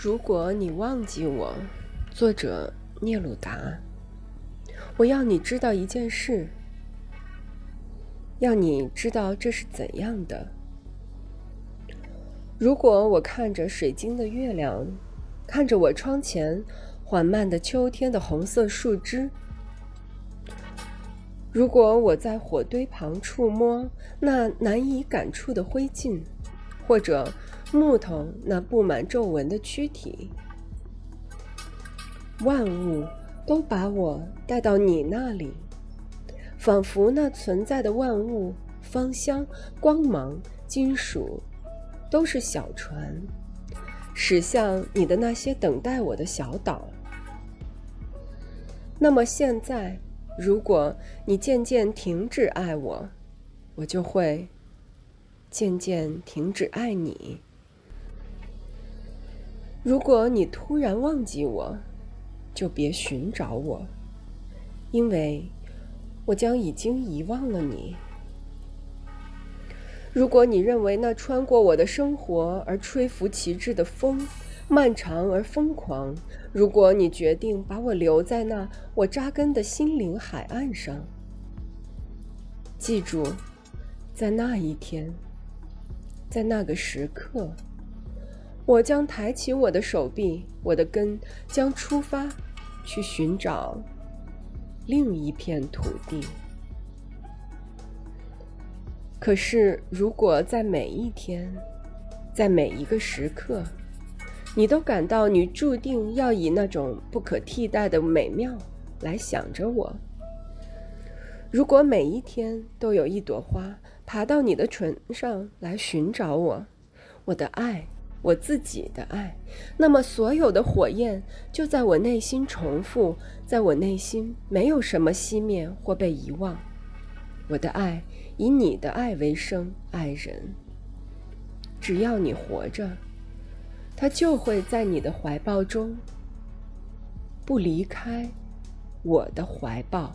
如果你忘记我，作者聂鲁达，我要你知道一件事，要你知道这是怎样的。如果我看着水晶的月亮，看着我窗前缓慢的秋天的红色树枝，如果我在火堆旁触摸那难以感触的灰烬，或者。木头那布满皱纹的躯体，万物都把我带到你那里，仿佛那存在的万物、芳香、光芒、金属，都是小船，驶向你的那些等待我的小岛。那么现在，如果你渐渐停止爱我，我就会渐渐停止爱你。如果你突然忘记我，就别寻找我，因为我将已经遗忘了你。如果你认为那穿过我的生活而吹拂旗帜的风漫长而疯狂，如果你决定把我留在那我扎根的心灵海岸上，记住，在那一天，在那个时刻。我将抬起我的手臂，我的根将出发，去寻找另一片土地。可是，如果在每一天，在每一个时刻，你都感到你注定要以那种不可替代的美妙来想着我；如果每一天都有一朵花爬到你的唇上来寻找我，我的爱。我自己的爱，那么所有的火焰就在我内心重复，在我内心没有什么熄灭或被遗忘。我的爱以你的爱为生，爱人。只要你活着，他就会在你的怀抱中，不离开我的怀抱。